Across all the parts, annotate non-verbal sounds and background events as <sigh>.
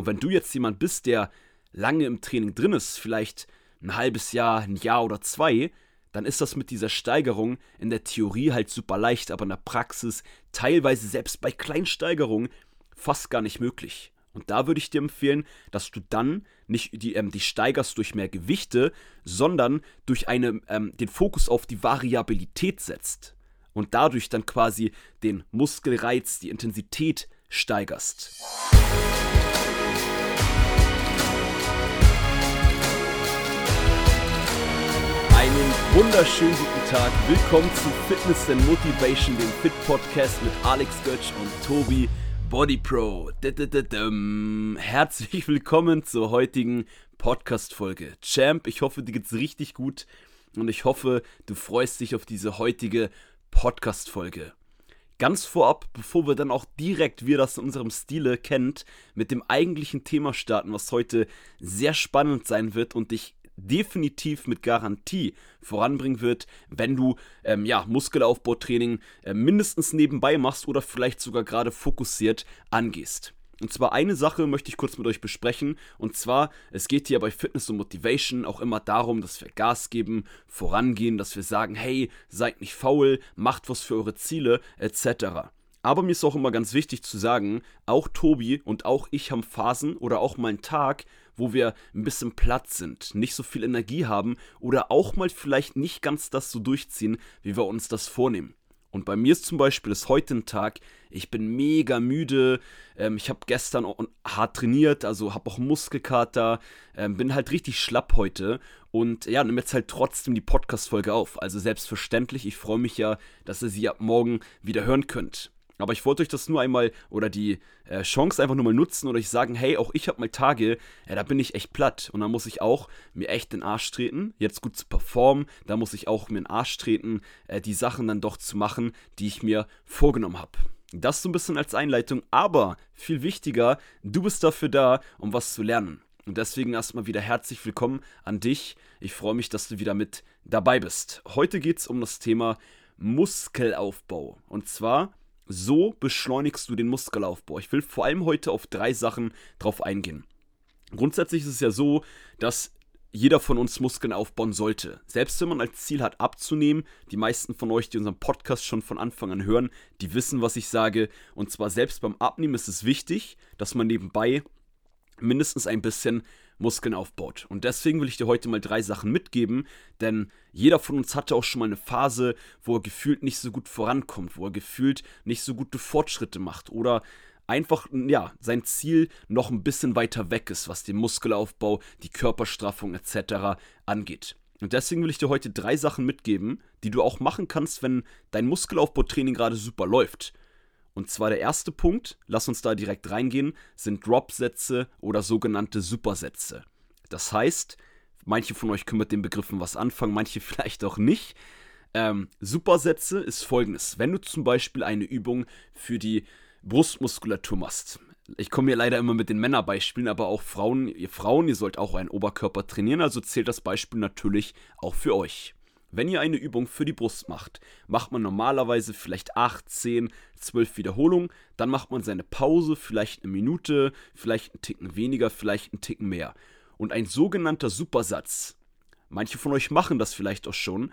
Und wenn du jetzt jemand bist, der lange im Training drin ist, vielleicht ein halbes Jahr, ein Jahr oder zwei, dann ist das mit dieser Steigerung in der Theorie halt super leicht, aber in der Praxis teilweise selbst bei Kleinsteigerungen fast gar nicht möglich. Und da würde ich dir empfehlen, dass du dann nicht die, ähm, die steigerst durch mehr Gewichte, sondern durch eine, ähm, den Fokus auf die Variabilität setzt. Und dadurch dann quasi den Muskelreiz, die Intensität steigerst. Wunderschönen guten Tag. Willkommen zu Fitness and Motivation, dem Fit Podcast mit Alex Götz und Tobi Body Pro. Herzlich willkommen zur heutigen Podcast-Folge. Champ, ich hoffe, dir geht's richtig gut und ich hoffe, du freust dich auf diese heutige Podcast-Folge. Ganz vorab, bevor wir dann auch direkt, wie ihr das in unserem Stile kennt, mit dem eigentlichen Thema starten, was heute sehr spannend sein wird und dich definitiv mit Garantie voranbringen wird, wenn du ähm, ja, Muskelaufbautraining äh, mindestens nebenbei machst oder vielleicht sogar gerade fokussiert angehst. Und zwar eine Sache möchte ich kurz mit euch besprechen. Und zwar, es geht hier bei Fitness und Motivation auch immer darum, dass wir Gas geben, vorangehen, dass wir sagen, hey, seid nicht faul, macht was für eure Ziele, etc. Aber mir ist auch immer ganz wichtig zu sagen, auch Tobi und auch ich haben Phasen oder auch mal einen Tag, wo wir ein bisschen platt sind, nicht so viel Energie haben oder auch mal vielleicht nicht ganz das so durchziehen, wie wir uns das vornehmen. Und bei mir ist zum Beispiel ist heute ein Tag, ich bin mega müde, ähm, ich habe gestern hart trainiert, also habe auch Muskelkater, ähm, bin halt richtig schlapp heute und ja, nehme jetzt halt trotzdem die Podcast-Folge auf. Also selbstverständlich, ich freue mich ja, dass ihr sie ab morgen wieder hören könnt. Aber ich wollte euch das nur einmal oder die äh, Chance einfach nur mal nutzen oder euch sagen, hey, auch ich habe mal Tage, ja, da bin ich echt platt und da muss ich auch mir echt den Arsch treten, jetzt gut zu performen, da muss ich auch mir den Arsch treten, äh, die Sachen dann doch zu machen, die ich mir vorgenommen habe. Das so ein bisschen als Einleitung, aber viel wichtiger, du bist dafür da, um was zu lernen. Und deswegen erstmal wieder herzlich willkommen an dich. Ich freue mich, dass du wieder mit dabei bist. Heute geht es um das Thema Muskelaufbau. Und zwar so beschleunigst du den Muskelaufbau. Ich will vor allem heute auf drei Sachen drauf eingehen. Grundsätzlich ist es ja so, dass jeder von uns Muskeln aufbauen sollte. Selbst wenn man als Ziel hat, abzunehmen, die meisten von euch, die unseren Podcast schon von Anfang an hören, die wissen, was ich sage. Und zwar selbst beim Abnehmen ist es wichtig, dass man nebenbei mindestens ein bisschen Muskeln aufbaut. Und deswegen will ich dir heute mal drei Sachen mitgeben, denn jeder von uns hatte auch schon mal eine Phase, wo er gefühlt nicht so gut vorankommt, wo er gefühlt nicht so gute Fortschritte macht oder einfach, ja, sein Ziel noch ein bisschen weiter weg ist, was den Muskelaufbau, die Körperstraffung etc. angeht. Und deswegen will ich dir heute drei Sachen mitgeben, die du auch machen kannst, wenn dein Muskelaufbautraining gerade super läuft. Und zwar der erste Punkt, lass uns da direkt reingehen, sind Drop-Sätze oder sogenannte Supersätze. Das heißt, manche von euch können mit den Begriffen was anfangen, manche <laughs> vielleicht auch nicht. Ähm, Supersätze ist folgendes. Wenn du zum Beispiel eine Übung für die Brustmuskulatur machst. Ich komme hier leider immer mit den Männerbeispielen, aber auch Frauen, ihr Frauen, ihr sollt auch einen Oberkörper trainieren, also zählt das Beispiel natürlich auch für euch. Wenn ihr eine Übung für die Brust macht, macht man normalerweise vielleicht 8, 10, 12 Wiederholungen, dann macht man seine Pause, vielleicht eine Minute, vielleicht einen Ticken weniger, vielleicht einen Ticken mehr. Und ein sogenannter Supersatz, manche von euch machen das vielleicht auch schon,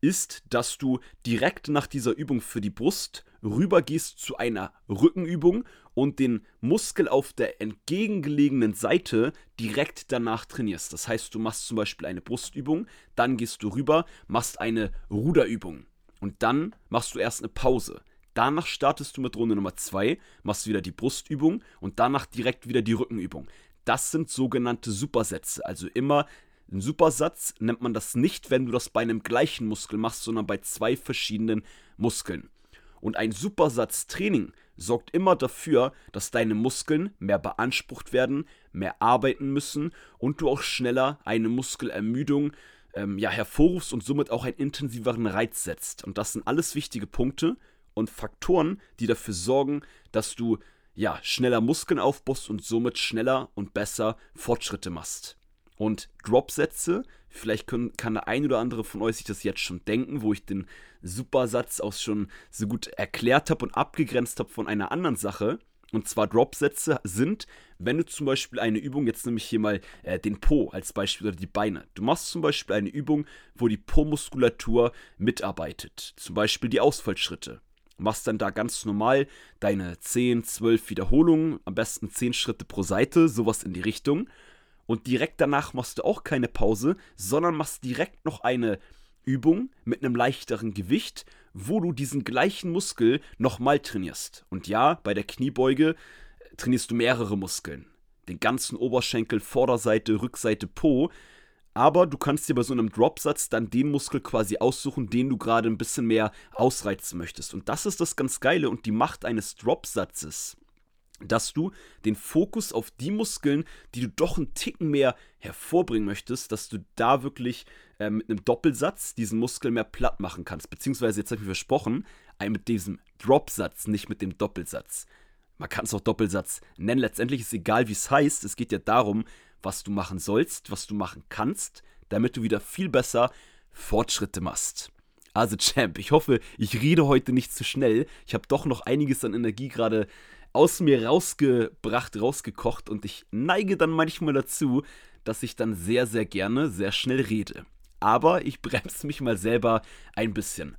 ist, dass du direkt nach dieser Übung für die Brust rübergehst zu einer Rückenübung und den Muskel auf der entgegengelegenen Seite direkt danach trainierst. Das heißt, du machst zum Beispiel eine Brustübung, dann gehst du rüber, machst eine Ruderübung und dann machst du erst eine Pause. Danach startest du mit Runde Nummer 2, machst wieder die Brustübung und danach direkt wieder die Rückenübung. Das sind sogenannte Supersätze, also immer ein Supersatz nennt man das nicht, wenn du das bei einem gleichen Muskel machst, sondern bei zwei verschiedenen Muskeln. Und ein Supersatztraining sorgt immer dafür, dass deine Muskeln mehr beansprucht werden, mehr arbeiten müssen und du auch schneller eine Muskelermüdung ähm, ja, hervorrufst und somit auch einen intensiveren Reiz setzt. Und das sind alles wichtige Punkte und Faktoren, die dafür sorgen, dass du ja, schneller Muskeln aufbaust und somit schneller und besser Fortschritte machst. Und Dropsätze, vielleicht können, kann der ein oder andere von euch sich das jetzt schon denken, wo ich den Supersatz auch schon so gut erklärt habe und abgegrenzt habe von einer anderen Sache. Und zwar Dropsätze sind, wenn du zum Beispiel eine Übung, jetzt nehme ich hier mal äh, den Po als Beispiel oder die Beine. Du machst zum Beispiel eine Übung, wo die Po-Muskulatur mitarbeitet. Zum Beispiel die Ausfallschritte. Machst dann da ganz normal deine 10, 12 Wiederholungen, am besten 10 Schritte pro Seite, sowas in die Richtung. Und direkt danach machst du auch keine Pause, sondern machst direkt noch eine Übung mit einem leichteren Gewicht, wo du diesen gleichen Muskel nochmal trainierst. Und ja, bei der Kniebeuge trainierst du mehrere Muskeln. Den ganzen Oberschenkel, Vorderseite, Rückseite, Po. Aber du kannst dir bei so einem Dropsatz dann den Muskel quasi aussuchen, den du gerade ein bisschen mehr ausreizen möchtest. Und das ist das ganz Geile und die Macht eines Dropsatzes dass du den Fokus auf die Muskeln, die du doch einen Ticken mehr hervorbringen möchtest, dass du da wirklich äh, mit einem Doppelsatz diesen Muskel mehr platt machen kannst. Beziehungsweise, jetzt habe ich mir versprochen, mit diesem Dropsatz, nicht mit dem Doppelsatz. Man kann es auch Doppelsatz nennen. Letztendlich ist egal, wie es heißt. Es geht ja darum, was du machen sollst, was du machen kannst, damit du wieder viel besser Fortschritte machst. Also Champ, ich hoffe, ich rede heute nicht zu schnell. Ich habe doch noch einiges an Energie gerade aus mir rausgebracht, rausgekocht und ich neige dann manchmal dazu, dass ich dann sehr, sehr gerne sehr schnell rede. Aber ich <laughs> bremse mich mal selber ein bisschen.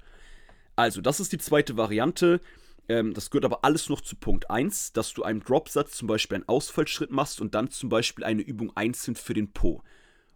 Also, das ist die zweite Variante. Ähm, das gehört aber alles noch zu Punkt 1, dass du einem Dropsatz zum Beispiel einen Ausfallschritt machst und dann zum Beispiel eine Übung einzeln für den Po.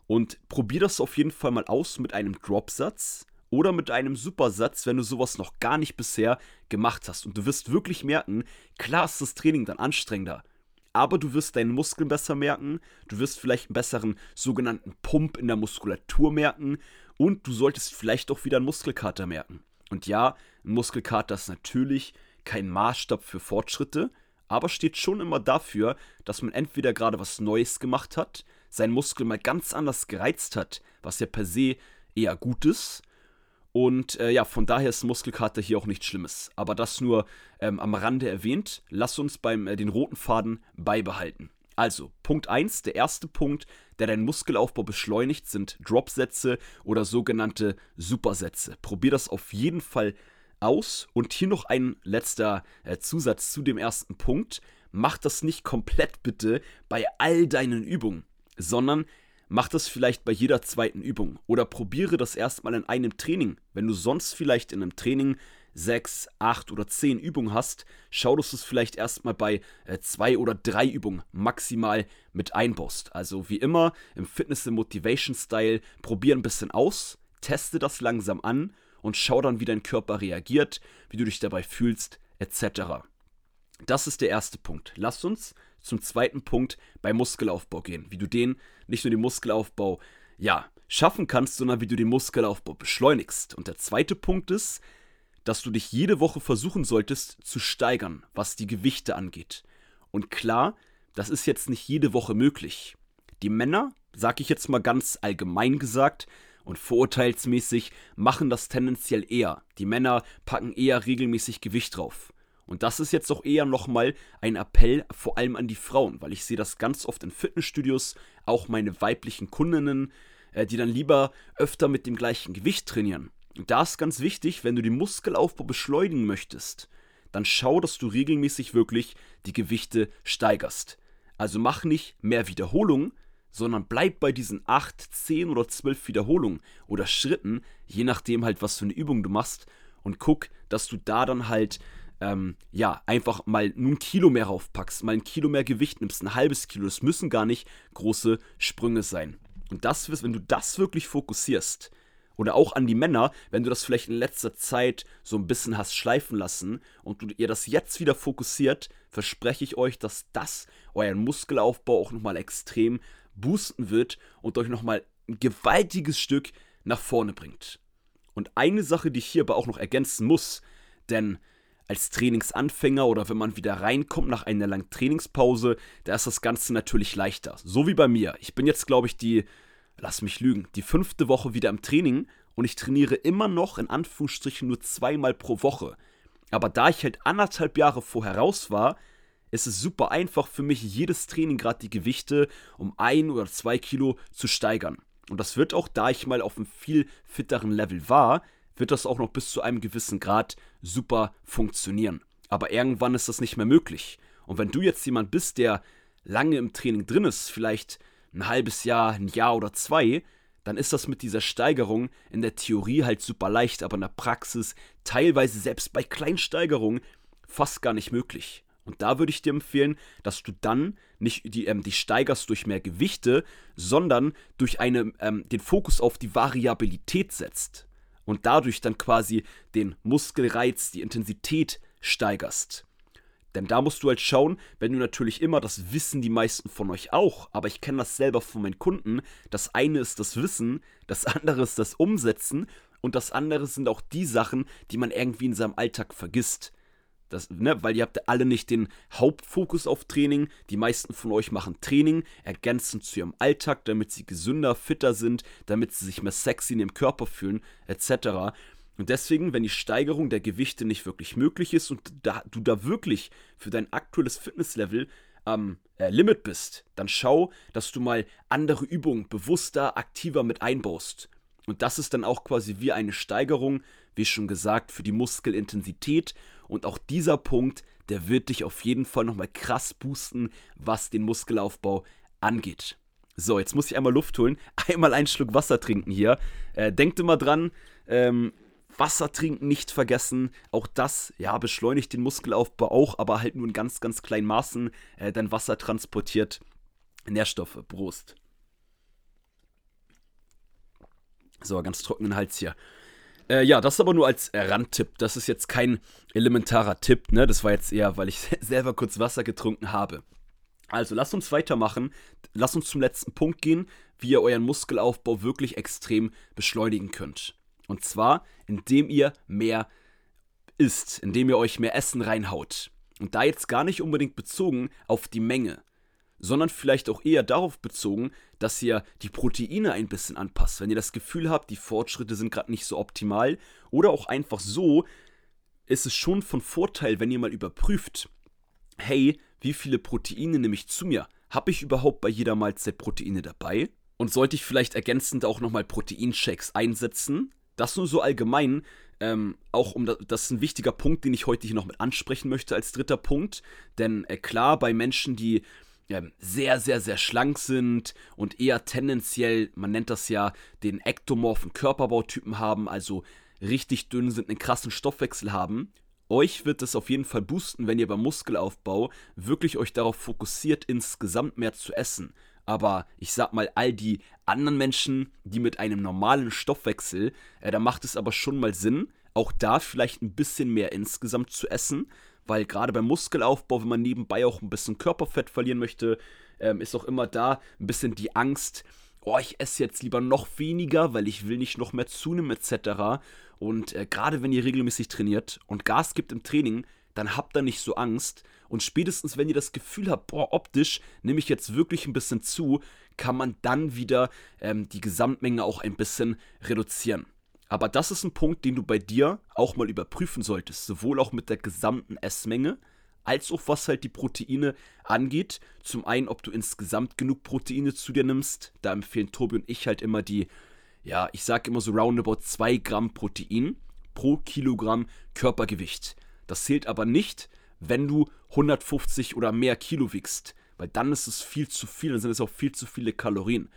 Und probier das auf jeden Fall mal aus mit einem Dropsatz oder mit einem Supersatz, wenn du sowas noch gar nicht bisher gemacht hast. Und du wirst wirklich merken, klar ist das Training dann anstrengender, aber du wirst deinen Muskeln besser merken, du wirst vielleicht einen besseren sogenannten Pump in der Muskulatur merken und du solltest vielleicht auch wieder einen Muskelkater merken. Und ja, ein Muskelkater ist natürlich kein Maßstab für Fortschritte, aber steht schon immer dafür, dass man entweder gerade was Neues gemacht hat, seinen Muskel mal ganz anders gereizt hat, was ja per se eher gut ist, und äh, ja, von daher ist Muskelkater hier auch nichts Schlimmes. Aber das nur ähm, am Rande erwähnt. Lass uns beim äh, den roten Faden beibehalten. Also, Punkt 1, der erste Punkt, der deinen Muskelaufbau beschleunigt, sind Dropsätze oder sogenannte Supersätze. Probier das auf jeden Fall aus. Und hier noch ein letzter äh, Zusatz zu dem ersten Punkt. Mach das nicht komplett bitte bei all deinen Übungen, sondern Mach das vielleicht bei jeder zweiten Übung oder probiere das erstmal in einem Training. Wenn du sonst vielleicht in einem Training sechs, acht oder zehn Übungen hast, schau, dass du es vielleicht erstmal bei äh, zwei oder drei Übungen maximal mit einbaust. Also wie immer im Fitness and Motivation Style, probier ein bisschen aus, teste das langsam an und schau dann, wie dein Körper reagiert, wie du dich dabei fühlst, etc. Das ist der erste Punkt. Lass uns zum zweiten Punkt beim Muskelaufbau gehen. Wie du den, nicht nur den Muskelaufbau, ja, schaffen kannst, sondern wie du den Muskelaufbau beschleunigst. Und der zweite Punkt ist, dass du dich jede Woche versuchen solltest zu steigern, was die Gewichte angeht. Und klar, das ist jetzt nicht jede Woche möglich. Die Männer, sag ich jetzt mal ganz allgemein gesagt, und vorurteilsmäßig machen das tendenziell eher. Die Männer packen eher regelmäßig Gewicht drauf. Und das ist jetzt auch eher nochmal ein Appell vor allem an die Frauen, weil ich sehe das ganz oft in Fitnessstudios, auch meine weiblichen Kundinnen, äh, die dann lieber öfter mit dem gleichen Gewicht trainieren. Und da ist ganz wichtig, wenn du den Muskelaufbau beschleunigen möchtest, dann schau, dass du regelmäßig wirklich die Gewichte steigerst. Also mach nicht mehr Wiederholungen, sondern bleib bei diesen 8, 10 oder 12 Wiederholungen oder Schritten, je nachdem halt, was für eine Übung du machst, und guck, dass du da dann halt ähm, ja, einfach mal ein Kilo mehr raufpackst, mal ein Kilo mehr Gewicht nimmst, ein halbes Kilo. Das müssen gar nicht große Sprünge sein. Und das, wenn du das wirklich fokussierst, oder auch an die Männer, wenn du das vielleicht in letzter Zeit so ein bisschen hast schleifen lassen und du ihr das jetzt wieder fokussiert, verspreche ich euch, dass das euren Muskelaufbau auch nochmal extrem boosten wird und euch nochmal ein gewaltiges Stück nach vorne bringt. Und eine Sache, die ich hier aber auch noch ergänzen muss, denn als Trainingsanfänger oder wenn man wieder reinkommt nach einer langen Trainingspause, da ist das Ganze natürlich leichter. So wie bei mir. Ich bin jetzt, glaube ich, die, lass mich lügen, die fünfte Woche wieder im Training und ich trainiere immer noch in Anführungsstrichen nur zweimal pro Woche. Aber da ich halt anderthalb Jahre vorher raus war, ist es super einfach für mich, jedes Training gerade die Gewichte um ein oder zwei Kilo zu steigern. Und das wird auch, da ich mal auf einem viel fitteren Level war, wird das auch noch bis zu einem gewissen Grad super funktionieren. Aber irgendwann ist das nicht mehr möglich. Und wenn du jetzt jemand bist, der lange im Training drin ist, vielleicht ein halbes Jahr, ein Jahr oder zwei, dann ist das mit dieser Steigerung in der Theorie halt super leicht, aber in der Praxis teilweise selbst bei Kleinsteigerungen fast gar nicht möglich. Und da würde ich dir empfehlen, dass du dann nicht die, ähm, die steigerst durch mehr Gewichte, sondern durch eine, ähm, den Fokus auf die Variabilität setzt. Und dadurch dann quasi den Muskelreiz, die Intensität steigerst. Denn da musst du halt schauen, wenn du natürlich immer, das wissen die meisten von euch auch, aber ich kenne das selber von meinen Kunden, das eine ist das Wissen, das <laughs> andere ist das Umsetzen und das andere sind auch die Sachen, die man irgendwie in seinem Alltag vergisst. Das, ne, weil ihr habt alle nicht den Hauptfokus auf Training. Die meisten von euch machen Training, ergänzend zu ihrem Alltag, damit sie gesünder, fitter sind, damit sie sich mehr sexy in ihrem Körper fühlen, etc. Und deswegen, wenn die Steigerung der Gewichte nicht wirklich möglich ist und da, du da wirklich für dein aktuelles Fitnesslevel am äh, Limit bist, dann schau, dass du mal andere Übungen bewusster, aktiver mit einbaust. Und das ist dann auch quasi wie eine Steigerung, wie schon gesagt, für die Muskelintensität. Und auch dieser Punkt, der wird dich auf jeden Fall nochmal krass boosten, was den Muskelaufbau angeht. So, jetzt muss ich einmal Luft holen, <laughs> einmal einen Schluck Wasser trinken hier. Äh, denkt immer dran, ähm, Wasser trinken nicht vergessen. Auch das, ja, beschleunigt den Muskelaufbau auch, aber halt nur in ganz, ganz kleinen Maßen. Äh, denn Wasser transportiert Nährstoffe. Brust. So, ganz trockenen Hals hier. Äh, ja, das aber nur als Randtipp. Das ist jetzt kein elementarer Tipp, ne? Das war jetzt eher, weil ich <laughs> selber kurz Wasser getrunken habe. Also, lasst uns weitermachen. Lasst uns zum letzten Punkt gehen, wie ihr euren Muskelaufbau wirklich extrem beschleunigen könnt. Und zwar, indem ihr mehr isst, indem ihr euch mehr Essen reinhaut. Und da jetzt gar nicht unbedingt bezogen auf die Menge, sondern vielleicht auch eher darauf bezogen, dass ihr die Proteine ein bisschen anpasst. Wenn ihr das Gefühl habt, die Fortschritte sind gerade nicht so optimal oder auch einfach so, ist es schon von Vorteil, wenn ihr mal überprüft, hey, wie viele Proteine nehme ich zu mir? Habe ich überhaupt bei jeder Mahlzeit Proteine dabei? Und sollte ich vielleicht ergänzend auch nochmal Proteinchecks einsetzen? Das nur so allgemein, ähm, auch um das, das, ist ein wichtiger Punkt, den ich heute hier noch mit ansprechen möchte als dritter Punkt. Denn äh, klar, bei Menschen, die sehr, sehr, sehr schlank sind und eher tendenziell, man nennt das ja, den ektomorphen Körperbautypen haben, also richtig dünn sind, einen krassen Stoffwechsel haben, euch wird es auf jeden Fall boosten, wenn ihr beim Muskelaufbau wirklich euch darauf fokussiert, insgesamt mehr zu essen. Aber ich sag mal, all die anderen Menschen, die mit einem normalen Stoffwechsel, äh, da macht es aber schon mal Sinn, auch da vielleicht ein bisschen mehr insgesamt zu essen, weil gerade beim Muskelaufbau, wenn man nebenbei auch ein bisschen Körperfett verlieren möchte, ähm, ist auch immer da ein bisschen die Angst, oh, ich esse jetzt lieber noch weniger, weil ich will nicht noch mehr zunehmen etc. Und äh, gerade wenn ihr regelmäßig trainiert und Gas gibt im Training, dann habt ihr nicht so Angst. Und spätestens, wenn ihr das Gefühl habt, boah, optisch nehme ich jetzt wirklich ein bisschen zu, kann man dann wieder ähm, die Gesamtmenge auch ein bisschen reduzieren. Aber das ist ein Punkt, den du bei dir auch mal überprüfen solltest, sowohl auch mit der gesamten Essmenge, als auch was halt die Proteine angeht. Zum einen, ob du insgesamt genug Proteine zu dir nimmst. Da empfehlen Tobi und ich halt immer die, ja, ich sage immer so roundabout 2 Gramm Protein pro Kilogramm Körpergewicht. Das zählt aber nicht, wenn du 150 oder mehr Kilo wiegst, weil dann ist es viel zu viel, dann sind es auch viel zu viele Kalorien.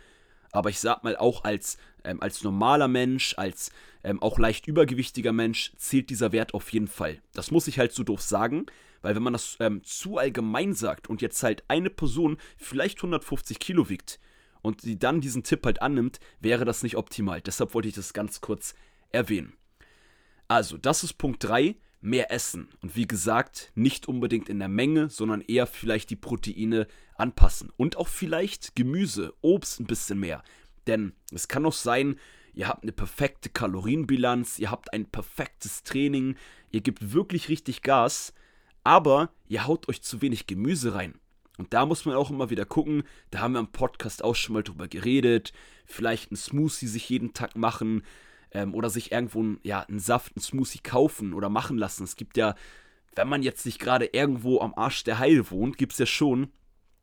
Aber ich sag mal, auch als, ähm, als normaler Mensch, als ähm, auch leicht übergewichtiger Mensch zählt dieser Wert auf jeden Fall. Das muss ich halt so doof sagen, weil wenn man das ähm, zu allgemein sagt und jetzt halt eine Person vielleicht 150 Kilo wiegt und sie dann diesen Tipp halt annimmt, wäre das nicht optimal. Deshalb wollte ich das ganz kurz erwähnen. Also, das ist Punkt 3 mehr essen. Und wie gesagt, nicht unbedingt in der Menge, sondern eher vielleicht die Proteine anpassen. Und auch vielleicht Gemüse, Obst ein bisschen mehr. Denn es kann auch sein, ihr habt eine perfekte Kalorienbilanz, ihr habt ein perfektes Training, ihr gebt wirklich richtig Gas, aber ihr haut euch zu wenig Gemüse rein. Und da muss man auch immer wieder gucken, da haben wir im Podcast auch schon mal drüber geredet, vielleicht ein Smoothie sich jeden Tag machen, ähm, oder sich irgendwo ein, ja, einen Saft, einen Smoothie kaufen oder machen lassen. Es gibt ja, wenn man jetzt nicht gerade irgendwo am Arsch der Heil wohnt, gibt es ja schon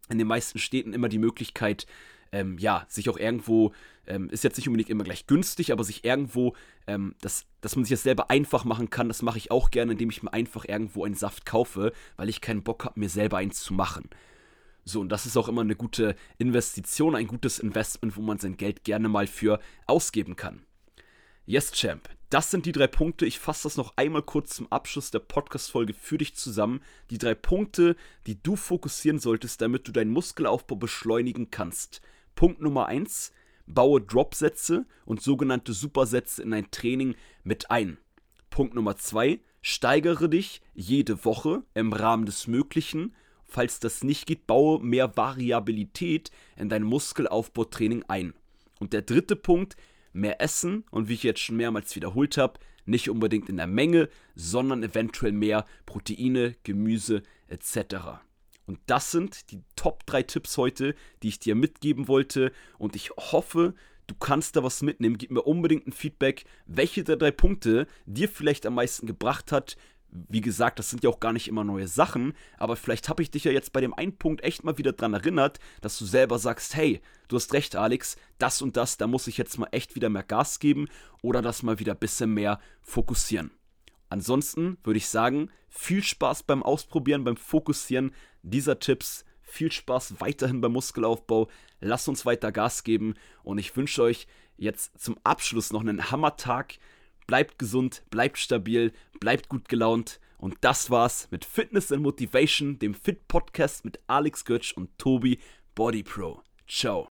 in den meisten Städten immer die Möglichkeit, ähm, ja, sich auch irgendwo, ähm, ist jetzt nicht unbedingt immer gleich günstig, aber sich irgendwo, ähm, das, dass man sich das selber einfach machen kann, das mache ich auch gerne, indem ich mir einfach irgendwo einen Saft kaufe, weil ich keinen Bock habe, mir selber eins zu machen. So, und das ist auch immer eine gute Investition, ein gutes Investment, wo man sein Geld gerne mal für ausgeben kann. Yes, Champ. Das sind die drei Punkte. Ich fasse das noch einmal kurz zum Abschluss der Podcast-Folge für dich zusammen. Die drei Punkte, die du fokussieren solltest, damit du deinen Muskelaufbau beschleunigen kannst. Punkt Nummer eins: Baue Dropsätze und sogenannte Supersätze in dein Training mit ein. Punkt Nummer zwei: Steigere dich jede Woche im Rahmen des Möglichen Falls das nicht geht, baue mehr Variabilität in dein Muskelaufbautraining ein. Und der dritte Punkt, mehr essen und wie ich jetzt schon mehrmals wiederholt habe, nicht unbedingt in der Menge, sondern eventuell mehr Proteine, Gemüse etc. Und das sind die Top 3 Tipps heute, die ich dir mitgeben wollte und ich hoffe, du kannst da was mitnehmen. Gib mir unbedingt ein Feedback, welche der drei Punkte dir vielleicht am meisten gebracht hat, wie gesagt, das sind ja auch gar nicht immer neue Sachen, aber vielleicht habe ich dich ja jetzt bei dem einen Punkt echt mal wieder dran erinnert, dass du selber sagst, hey, du hast recht, Alex, das und das, da muss ich jetzt mal echt wieder mehr Gas geben oder das mal wieder ein bisschen mehr fokussieren. Ansonsten würde ich sagen, viel Spaß beim Ausprobieren, beim Fokussieren dieser Tipps. Viel Spaß weiterhin beim Muskelaufbau. Lasst uns weiter Gas geben und ich wünsche euch jetzt zum Abschluss noch einen Hammertag bleibt gesund, bleibt stabil, bleibt gut gelaunt. Und das war's mit Fitness and Motivation, dem Fit Podcast mit Alex Götsch und Tobi Body Pro. Ciao.